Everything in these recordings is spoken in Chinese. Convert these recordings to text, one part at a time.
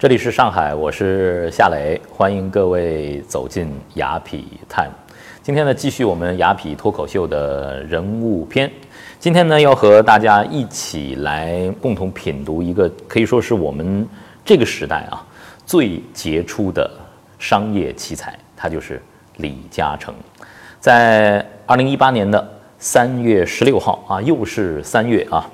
这里是上海，我是夏磊，欢迎各位走进雅痞探。今天呢，继续我们雅痞脱口秀的人物篇。今天呢，要和大家一起来共同品读一个可以说是我们这个时代啊最杰出的商业奇才，他就是李嘉诚。在二零一八年的三月十六号啊，又是三月啊。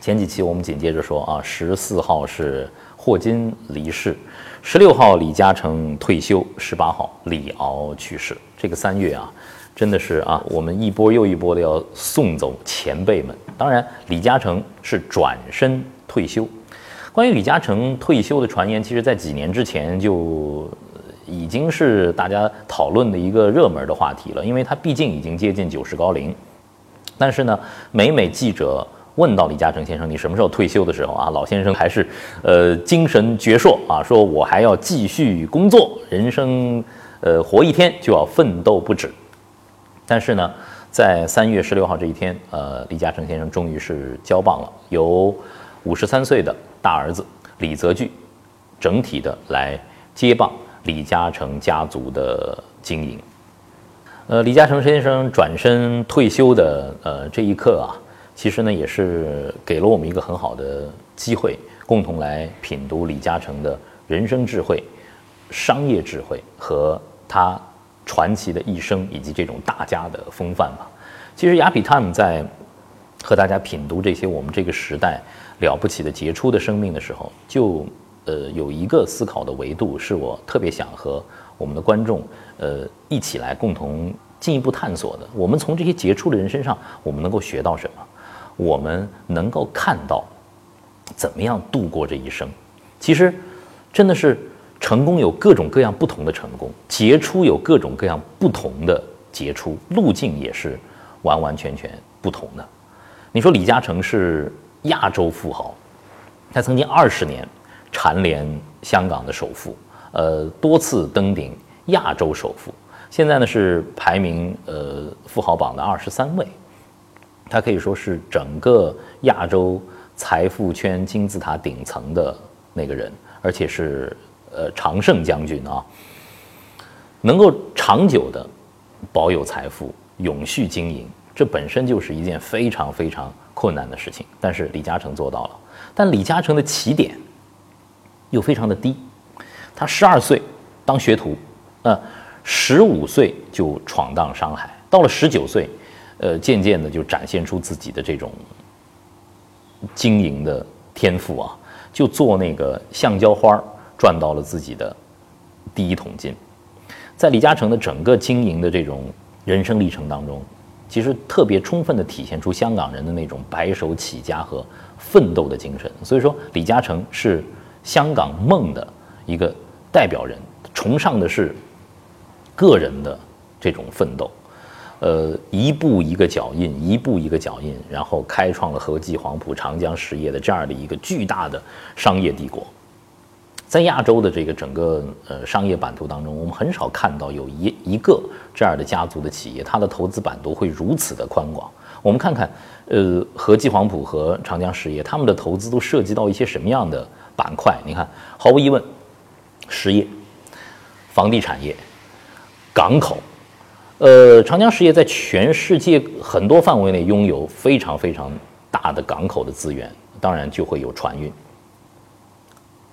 前几期我们紧接着说啊，十四号是。霍金离世，十六号李嘉诚退休，十八号李敖去世。这个三月啊，真的是啊，我们一波又一波的要送走前辈们。当然，李嘉诚是转身退休。关于李嘉诚退休的传言，其实在几年之前就已经是大家讨论的一个热门的话题了，因为他毕竟已经接近九十高龄。但是呢，每每记者。问到李嘉诚先生，你什么时候退休的时候啊？老先生还是呃精神矍铄啊，说我还要继续工作，人生呃活一天就要奋斗不止。但是呢，在三月十六号这一天，呃，李嘉诚先生终于是交棒了，由五十三岁的大儿子李泽钜整体的来接棒李嘉诚家族的经营。呃，李嘉诚先生转身退休的呃这一刻啊。其实呢，也是给了我们一个很好的机会，共同来品读李嘉诚的人生智慧、商业智慧和他传奇的一生，以及这种大家的风范吧。其实雅痞 time 在和大家品读这些我们这个时代了不起的杰出的生命的时候，就呃有一个思考的维度，是我特别想和我们的观众呃一起来共同进一步探索的。我们从这些杰出的人身上，我们能够学到什么？我们能够看到，怎么样度过这一生？其实，真的是成功有各种各样不同的成功，杰出有各种各样不同的杰出，路径也是完完全全不同的。你说李嘉诚是亚洲富豪，他曾经二十年蝉联香港的首富，呃，多次登顶亚洲首富，现在呢是排名呃富豪榜的二十三位。他可以说是整个亚洲财富圈金字塔顶层的那个人，而且是呃常胜将军啊，能够长久的保有财富、永续经营，这本身就是一件非常非常困难的事情。但是李嘉诚做到了，但李嘉诚的起点又非常的低，他十二岁当学徒，呃，十五岁就闯荡商海，到了十九岁。呃，渐渐的就展现出自己的这种经营的天赋啊，就做那个橡胶花赚到了自己的第一桶金。在李嘉诚的整个经营的这种人生历程当中，其实特别充分的体现出香港人的那种白手起家和奋斗的精神。所以说，李嘉诚是香港梦的一个代表人，崇尚的是个人的这种奋斗。呃，一步一个脚印，一步一个脚印，然后开创了和记黄埔、长江实业的这样的一个巨大的商业帝国。在亚洲的这个整个呃商业版图当中，我们很少看到有一一个这样的家族的企业，它的投资版图会如此的宽广。我们看看，呃，和记黄埔和长江实业，他们的投资都涉及到一些什么样的板块？你看，毫无疑问，实业、房地产业、港口。呃，长江实业在全世界很多范围内拥有非常非常大的港口的资源，当然就会有船运。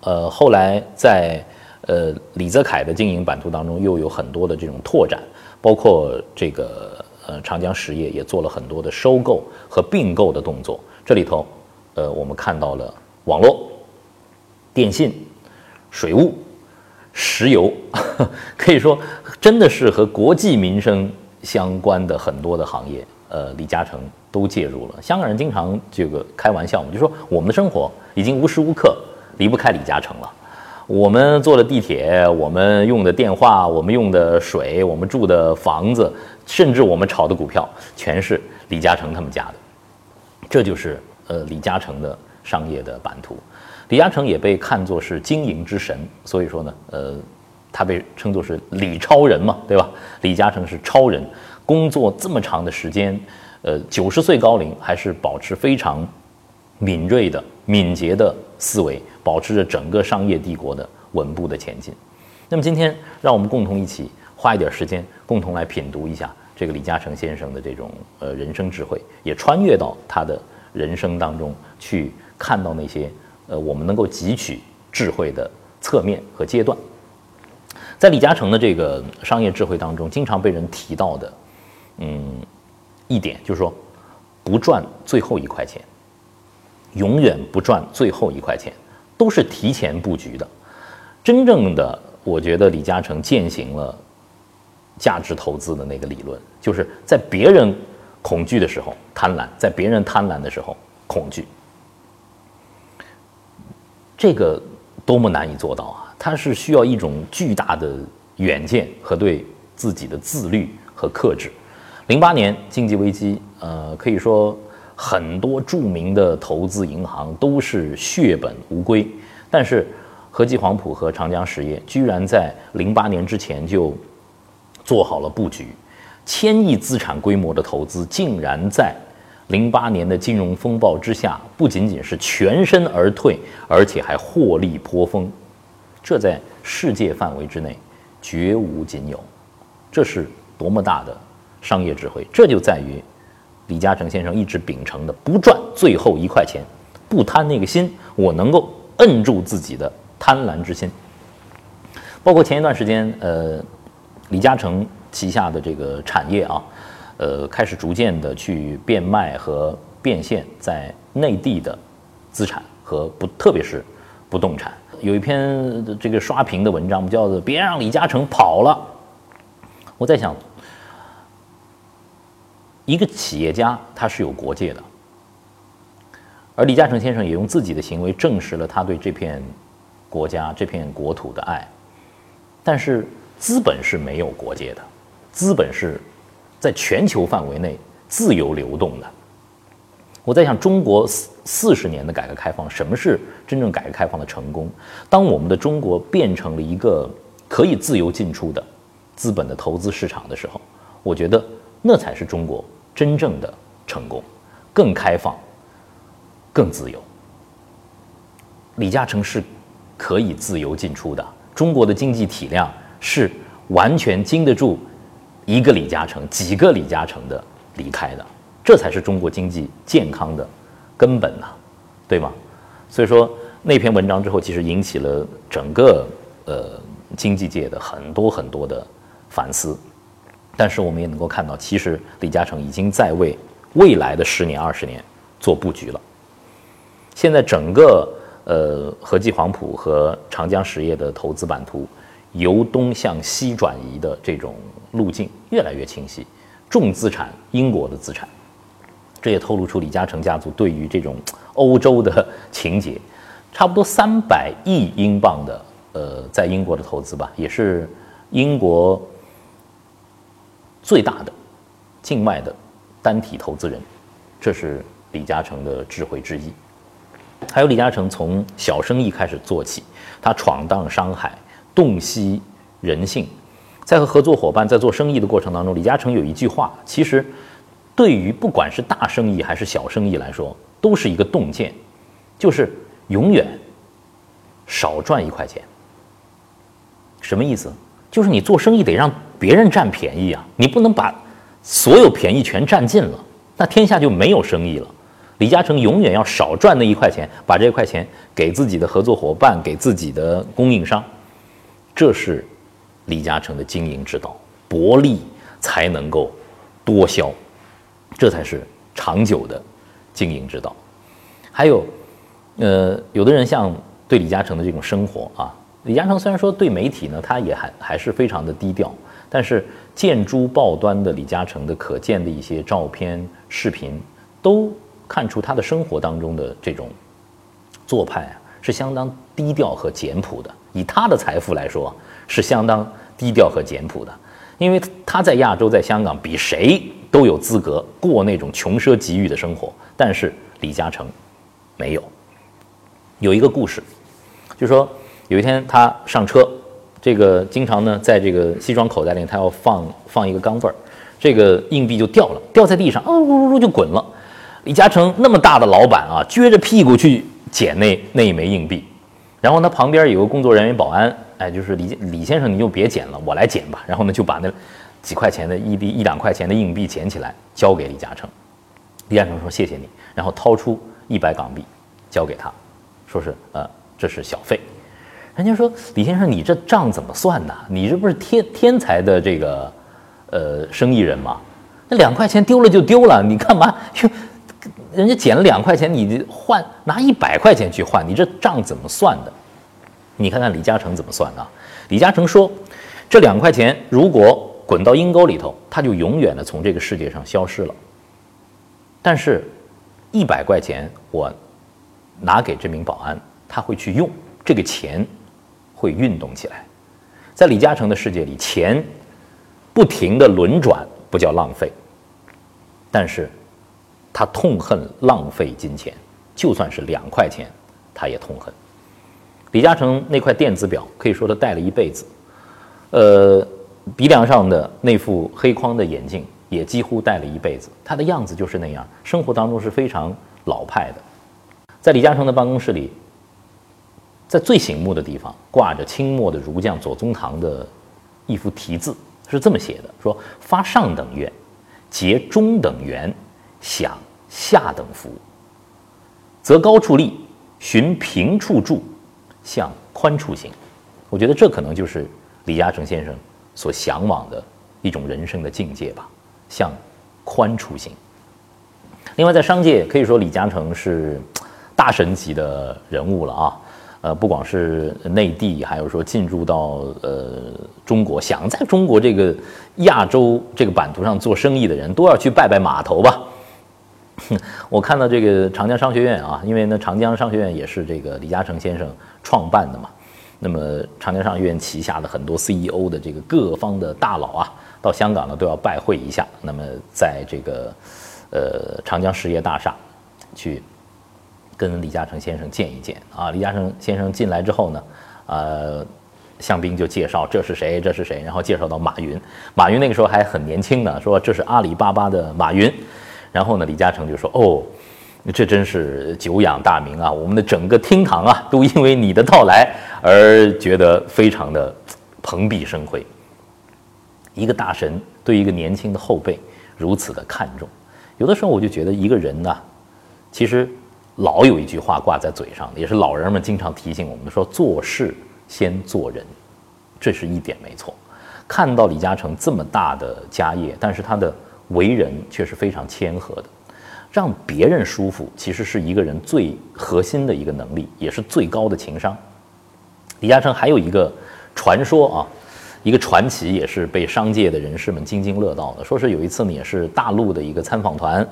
呃，后来在呃李泽楷的经营版图当中，又有很多的这种拓展，包括这个呃长江实业也做了很多的收购和并购的动作。这里头，呃，我们看到了网络、电信、水务。石油可以说真的是和国计民生相关的很多的行业，呃，李嘉诚都介入了。香港人经常这个开玩笑嘛，就说我们的生活已经无时无刻离不开李嘉诚了。我们坐的地铁，我们用的电话，我们用的水，我们住的房子，甚至我们炒的股票，全是李嘉诚他们家的。这就是呃李嘉诚的商业的版图。李嘉诚也被看作是经营之神，所以说呢，呃，他被称作是李超人嘛，对吧？李嘉诚是超人，工作这么长的时间，呃，九十岁高龄还是保持非常敏锐的、敏捷的思维，保持着整个商业帝国的稳步的前进。那么今天，让我们共同一起花一点时间，共同来品读一下这个李嘉诚先生的这种呃人生智慧，也穿越到他的人生当中去，看到那些呃我们能够汲取智慧的侧面和阶段。在李嘉诚的这个商业智慧当中，经常被人提到的，嗯，一点就是说，不赚最后一块钱，永远不赚最后一块钱，都是提前布局的。真正的，我觉得李嘉诚践行了价值投资的那个理论，就是在别人恐惧的时候贪婪，在别人贪婪的时候恐惧。这个多么难以做到啊！它是需要一种巨大的远见和对自己的自律和克制。零八年经济危机，呃，可以说很多著名的投资银行都是血本无归。但是和记黄埔和长江实业居然在零八年之前就做好了布局，千亿资产规模的投资竟然在零八年的金融风暴之下，不仅仅是全身而退，而且还获利颇丰。这在世界范围之内绝无仅有，这是多么大的商业智慧！这就在于李嘉诚先生一直秉承的不赚最后一块钱，不贪那个心，我能够摁住自己的贪婪之心。包括前一段时间，呃，李嘉诚旗下的这个产业啊，呃，开始逐渐的去变卖和变现在内地的资产和不，特别是不动产。有一篇这个刷屏的文章，叫做“别让李嘉诚跑了”。我在想，一个企业家他是有国界的，而李嘉诚先生也用自己的行为证实了他对这片国家、这片国土的爱。但是资本是没有国界的，资本是在全球范围内自由流动的。我在想，中国四四十年的改革开放，什么是真正改革开放的成功？当我们的中国变成了一个可以自由进出的资本的投资市场的时候，我觉得那才是中国真正的成功，更开放，更自由。李嘉诚是可以自由进出的，中国的经济体量是完全经得住一个李嘉诚、几个李嘉诚的离开的。这才是中国经济健康的根本呐，对吗？所以说那篇文章之后，其实引起了整个呃经济界的很多很多的反思。但是我们也能够看到，其实李嘉诚已经在为未来的十年、二十年做布局了。现在整个呃和记黄埔和长江实业的投资版图由东向西转移的这种路径越来越清晰，重资产英国的资产。这也透露出李嘉诚家族对于这种欧洲的情节，差不多三百亿英镑的呃，在英国的投资吧，也是英国最大的境外的单体投资人，这是李嘉诚的智慧之一。还有李嘉诚从小生意开始做起，他闯荡商海，洞悉人性，在和合作伙伴在做生意的过程当中，李嘉诚有一句话，其实。对于不管是大生意还是小生意来说，都是一个洞见，就是永远少赚一块钱。什么意思？就是你做生意得让别人占便宜啊，你不能把所有便宜全占尽了，那天下就没有生意了。李嘉诚永远要少赚那一块钱，把这一块钱给自己的合作伙伴，给自己的供应商，这是李嘉诚的经营之道，薄利才能够多销。这才是长久的经营之道。还有，呃，有的人像对李嘉诚的这种生活啊，李嘉诚虽然说对媒体呢，他也还还是非常的低调，但是见诸报端的李嘉诚的可见的一些照片、视频，都看出他的生活当中的这种做派啊，是相当低调和简朴的。以他的财富来说，是相当低调和简朴的，因为他在亚洲，在香港比谁。都有资格过那种穷奢极欲的生活，但是李嘉诚没有。有一个故事，就说有一天他上车，这个经常呢在这个西装口袋里，他要放放一个钢镚儿，这个硬币就掉了，掉在地上，呜呜呜就滚了。李嘉诚那么大的老板啊，撅着屁股去捡那那一枚硬币，然后他旁边有个工作人员保安，哎，就是李李先生，你就别捡了，我来捡吧。然后呢，就把那几块钱的一币一两块钱的硬币捡起来，交给李嘉诚。李嘉诚说谢谢你，然后掏出一百港币，交给他，说是呃这是小费。人家说李先生，你这账怎么算呢？你这不是天天才的这个呃生意人吗？那两块钱丢了就丢了，你干嘛？人家捡了两块钱，你换拿一百块钱去换，你这账怎么算的？你看看李嘉诚怎么算的？李嘉诚说，这两块钱如果滚到阴沟里头，他就永远的从这个世界上消失了。但是，一百块钱我拿给这名保安，他会去用，这个钱会运动起来。在李嘉诚的世界里，钱不停的轮转不叫浪费，但是。他痛恨浪费金钱，就算是两块钱，他也痛恨。李嘉诚那块电子表可以说他戴了一辈子，呃，鼻梁上的那副黑框的眼镜也几乎戴了一辈子。他的样子就是那样，生活当中是非常老派的。在李嘉诚的办公室里，在最醒目的地方挂着清末的儒将左宗棠的一幅题字，是这么写的：说发上等愿，结中等缘。享下等福，择高处立，寻平处住，向宽处行。我觉得这可能就是李嘉诚先生所向往的一种人生的境界吧，向宽处行。另外，在商界可以说李嘉诚是大神级的人物了啊。呃，不光是内地，还有说进入到呃中国，想在中国这个亚洲这个版图上做生意的人，都要去拜拜码头吧。我看到这个长江商学院啊，因为呢，长江商学院也是这个李嘉诚先生创办的嘛。那么长江商学院旗下的很多 CEO 的这个各方的大佬啊，到香港呢都要拜会一下。那么在这个呃长江实业大厦去跟李嘉诚先生见一见啊。李嘉诚先生进来之后呢，呃，向兵就介绍这是谁，这是谁，然后介绍到马云。马云那个时候还很年轻呢，说这是阿里巴巴的马云。然后呢，李嘉诚就说：“哦，这真是久仰大名啊！我们的整个厅堂啊，都因为你的到来而觉得非常的蓬荜生辉。一个大神对一个年轻的后辈如此的看重，有的时候我就觉得一个人呢，其实老有一句话挂在嘴上，也是老人们经常提醒我们，说做事先做人，这是一点没错。看到李嘉诚这么大的家业，但是他的。”为人却是非常谦和的，让别人舒服，其实是一个人最核心的一个能力，也是最高的情商。李嘉诚还有一个传说啊，一个传奇，也是被商界的人士们津津乐道的。说是有一次呢，也是大陆的一个参访团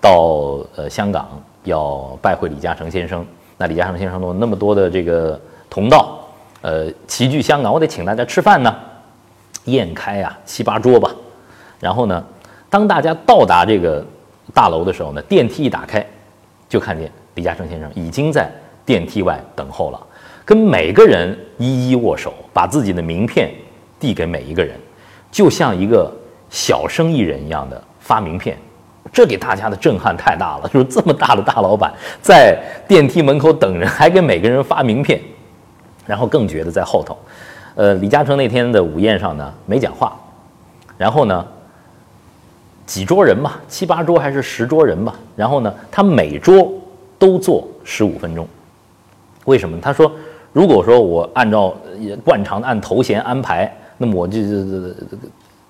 到呃香港要拜会李嘉诚先生，那李嘉诚先生说那么多的这个同道，呃齐聚香港，我得请大家吃饭呢，宴开啊七八桌吧，然后呢。当大家到达这个大楼的时候呢，电梯一打开，就看见李嘉诚先生已经在电梯外等候了，跟每个人一一握手，把自己的名片递给每一个人，就像一个小生意人一样的发名片。这给大家的震撼太大了，就是这么大的大老板在电梯门口等人，还给每个人发名片，然后更觉得在后头。呃，李嘉诚那天的午宴上呢，没讲话，然后呢。几桌人吧，七八桌还是十桌人吧。然后呢，他每桌都坐十五分钟。为什么？他说，如果说我按照惯常的按头衔安排，那么我就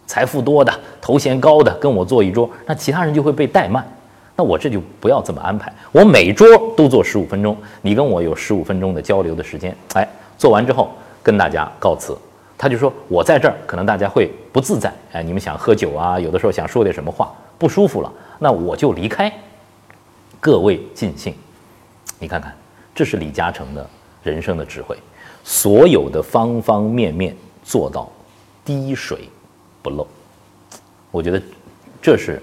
财富多的、头衔高的跟我坐一桌，那其他人就会被怠慢。那我这就不要这么安排，我每桌都坐十五分钟，你跟我有十五分钟的交流的时间。哎，做完之后跟大家告辞。他就说：“我在这儿，可能大家会不自在。哎，你们想喝酒啊？有的时候想说点什么话，不舒服了，那我就离开。各位尽兴。你看看，这是李嘉诚的人生的智慧，所有的方方面面做到滴水不漏。我觉得这是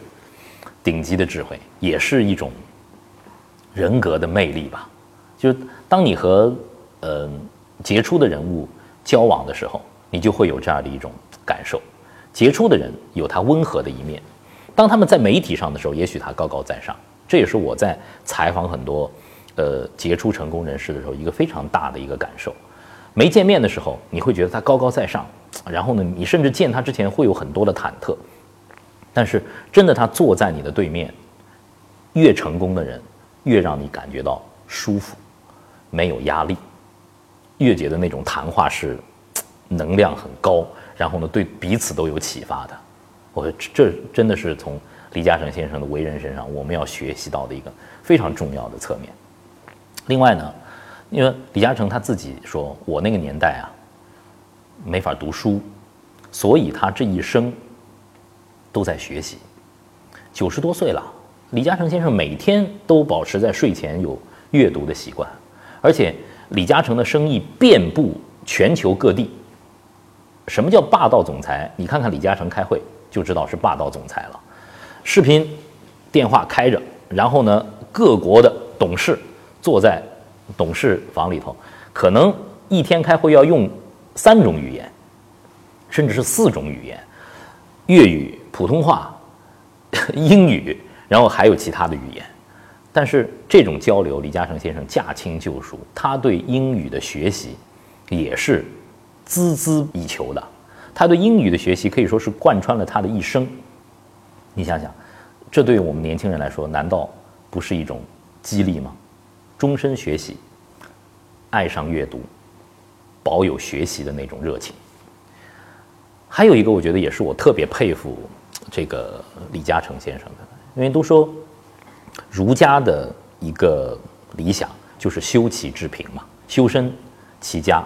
顶级的智慧，也是一种人格的魅力吧。就是当你和呃杰出的人物交往的时候。”你就会有这样的一种感受：杰出的人有他温和的一面，当他们在媒体上的时候，也许他高高在上；这也是我在采访很多呃杰出成功人士的时候一个非常大的一个感受。没见面的时候，你会觉得他高高在上，然后呢，你甚至见他之前会有很多的忐忑。但是真的他坐在你的对面，越成功的人，越让你感觉到舒服，没有压力，越觉得那种谈话是能量很高，然后呢，对彼此都有启发的。我这真的是从李嘉诚先生的为人身上，我们要学习到的一个非常重要的侧面。另外呢，因为李嘉诚他自己说，我那个年代啊，没法读书，所以他这一生都在学习。九十多岁了，李嘉诚先生每天都保持在睡前有阅读的习惯，而且李嘉诚的生意遍布全球各地。什么叫霸道总裁？你看看李嘉诚开会。就知道是霸道总裁了。视频电话开着，然后呢，各国的董事坐在董事房里头，可能一天开会要用三种语言，甚至是四种语言：粤语、普通话、英语，然后还有其他的语言。但是这种交流，李嘉诚先生驾轻就熟，他对英语的学习也是孜孜以求的。他对英语的学习可以说是贯穿了他的一生。你想想，这对我们年轻人来说，难道不是一种激励吗？终身学习，爱上阅读，保有学习的那种热情。还有一个，我觉得也是我特别佩服这个李嘉诚先生的，因为都说儒家的一个理想就是修齐治平嘛，修身齐家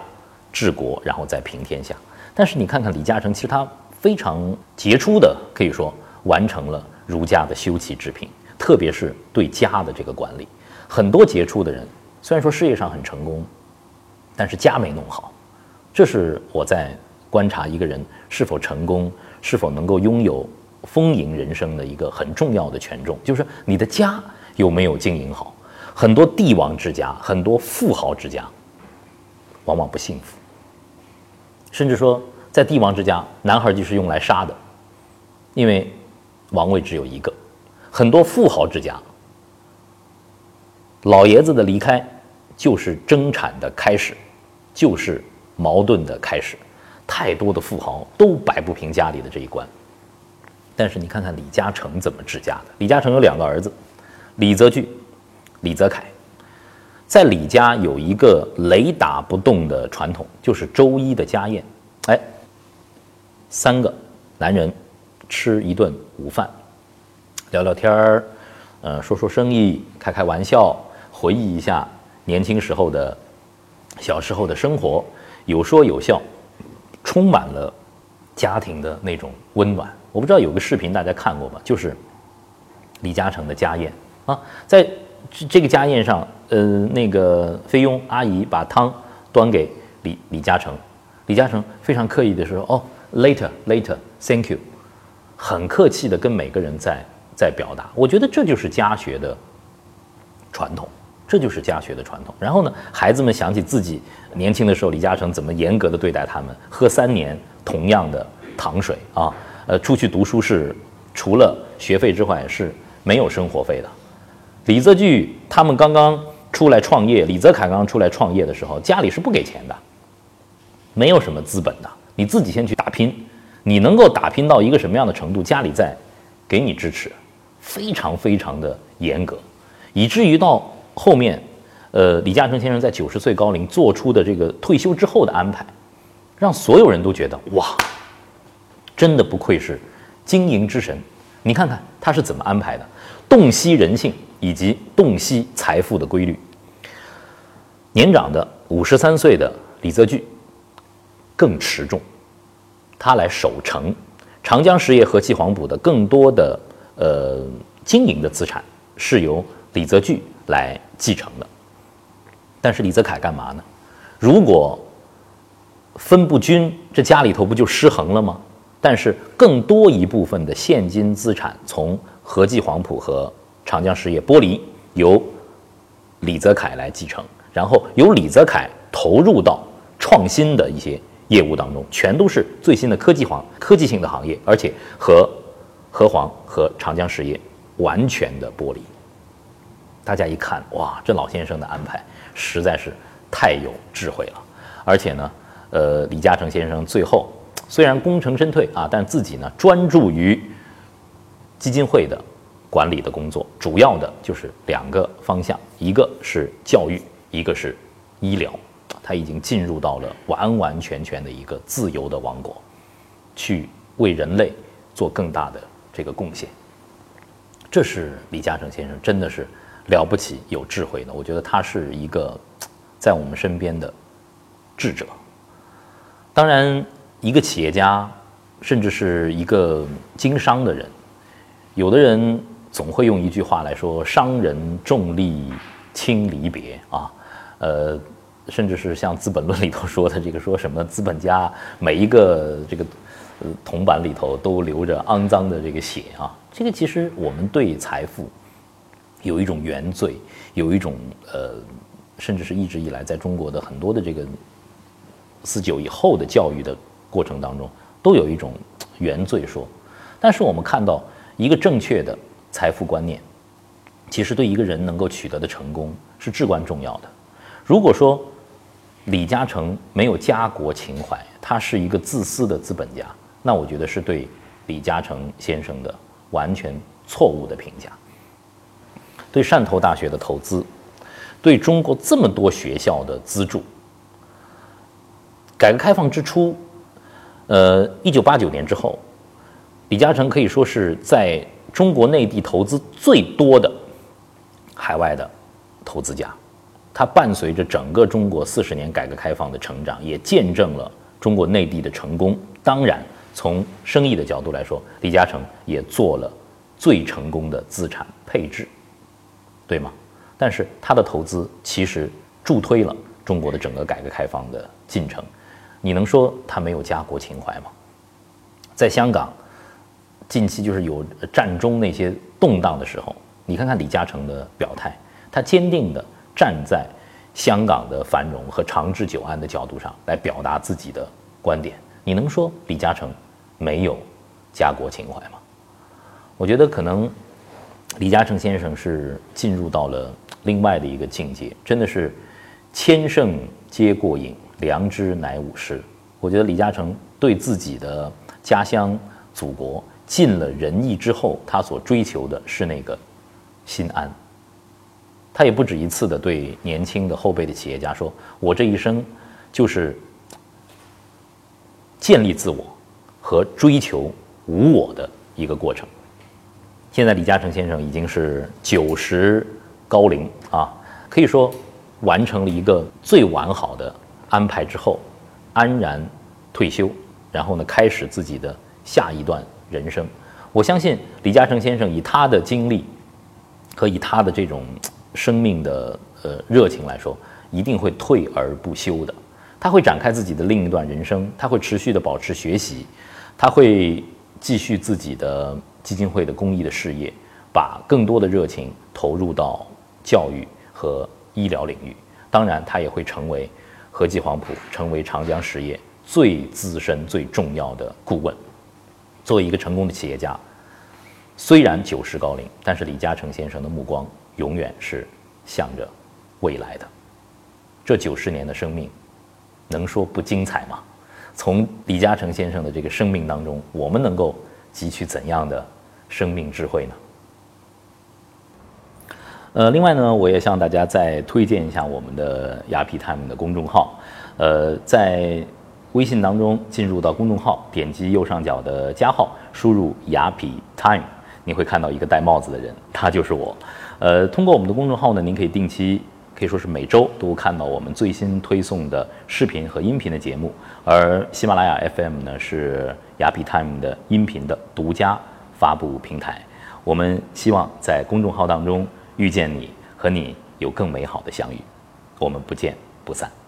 治国，然后再平天下。但是你看看李嘉诚，其实他非常杰出的，可以说完成了儒家的修齐治平，特别是对家的这个管理。很多杰出的人，虽然说事业上很成功，但是家没弄好。这是我在观察一个人是否成功，是否能够拥有丰盈人生的一个很重要的权重，就是你的家有没有经营好。很多帝王之家，很多富豪之家，往往不幸福。甚至说，在帝王之家，男孩就是用来杀的，因为王位只有一个。很多富豪之家，老爷子的离开就是争产的开始，就是矛盾的开始。太多的富豪都摆不平家里的这一关。但是你看看李嘉诚怎么治家的？李嘉诚有两个儿子，李泽钜、李泽楷。在李家有一个雷打不动的传统，就是周一的家宴。哎，三个男人吃一顿午饭，聊聊天儿，呃，说说生意，开开玩笑，回忆一下年轻时候的小时候的生活，有说有笑，充满了家庭的那种温暖。我不知道有个视频大家看过吗？就是李嘉诚的家宴啊，在。这这个家宴上，呃，那个菲佣阿姨把汤端给李李嘉诚，李嘉诚非常刻意的说：“哦，later，later，thank you。”很客气的跟每个人在在表达。我觉得这就是家学的传统，这就是家学的传统。然后呢，孩子们想起自己年轻的时候，李嘉诚怎么严格的对待他们，喝三年同样的糖水啊，呃，出去读书是除了学费之外是没有生活费的。李泽钜他们刚刚出来创业，李泽楷刚刚出来创业的时候，家里是不给钱的，没有什么资本的，你自己先去打拼，你能够打拼到一个什么样的程度，家里在给你支持，非常非常的严格，以至于到后面，呃，李嘉诚先生在九十岁高龄做出的这个退休之后的安排，让所有人都觉得哇，真的不愧是经营之神，你看看他是怎么安排的，洞悉人性。以及洞悉财富的规律。年长的五十三岁的李泽钜更持重，他来守城。长江实业和记黄埔的更多的呃经营的资产是由李泽钜来继承的。但是李泽楷干嘛呢？如果分不均，这家里头不就失衡了吗？但是更多一部分的现金资产从和记黄埔和长江实业剥离由李泽楷来继承，然后由李泽楷投入到创新的一些业务当中，全都是最新的科技行科技性的行业，而且和和黄和长江实业完全的剥离。大家一看，哇，这老先生的安排实在是太有智慧了。而且呢，呃，李嘉诚先生最后虽然功成身退啊，但自己呢专注于基金会的管理的工作，主要的就是两个方向，一个是教育，一个是医疗。他已经进入到了完完全全的一个自由的王国，去为人类做更大的这个贡献。这是李嘉诚先生真的是了不起、有智慧的。我觉得他是一个在我们身边的智者。当然，一个企业家，甚至是一个经商的人，有的人总会用一句话来说：“商人重利轻离别啊。”呃。甚至是像《资本论》里头说的这个，说什么资本家每一个这个呃铜板里头都流着肮脏的这个血啊，这个其实我们对财富有一种原罪，有一种呃，甚至是一直以来在中国的很多的这个四九以后的教育的过程当中，都有一种原罪说。但是我们看到一个正确的财富观念，其实对一个人能够取得的成功是至关重要的。如果说李嘉诚没有家国情怀，他是一个自私的资本家。那我觉得是对李嘉诚先生的完全错误的评价。对汕头大学的投资，对中国这么多学校的资助，改革开放之初，呃，一九八九年之后，李嘉诚可以说是在中国内地投资最多的海外的投资家。它伴随着整个中国四十年改革开放的成长，也见证了中国内地的成功。当然，从生意的角度来说，李嘉诚也做了最成功的资产配置，对吗？但是他的投资其实助推了中国的整个改革开放的进程。你能说他没有家国情怀吗？在香港，近期就是有战中那些动荡的时候，你看看李嘉诚的表态，他坚定的。站在香港的繁荣和长治久安的角度上来表达自己的观点，你能说李嘉诚没有家国情怀吗？我觉得可能李嘉诚先生是进入到了另外的一个境界，真的是千圣皆过瘾，良知乃吾师。我觉得李嘉诚对自己的家乡祖国尽了仁义之后，他所追求的是那个心安。他也不止一次的对年轻的后辈的企业家说：“我这一生就是建立自我和追求无我的一个过程。”现在李嘉诚先生已经是九十高龄啊，可以说完成了一个最完好的安排之后，安然退休，然后呢，开始自己的下一段人生。我相信李嘉诚先生以他的经历和以他的这种。生命的呃热情来说，一定会退而不休的。他会展开自己的另一段人生，他会持续的保持学习，他会继续自己的基金会的公益的事业，把更多的热情投入到教育和医疗领域。当然，他也会成为和记黄埔、成为长江实业最资深、最重要的顾问。作为一个成功的企业家，虽然九十高龄，但是李嘉诚先生的目光。永远是向着未来的。这九十年的生命，能说不精彩吗？从李嘉诚先生的这个生命当中，我们能够汲取怎样的生命智慧呢？呃，另外呢，我也向大家再推荐一下我们的雅痞 time 的公众号。呃，在微信当中进入到公众号，点击右上角的加号，输入雅痞 time，你会看到一个戴帽子的人，他就是我。呃，通过我们的公众号呢，您可以定期，可以说是每周都看到我们最新推送的视频和音频的节目。而喜马拉雅 FM 呢，是雅痞 Time 的音频的独家发布平台。我们希望在公众号当中遇见你，和你有更美好的相遇。我们不见不散。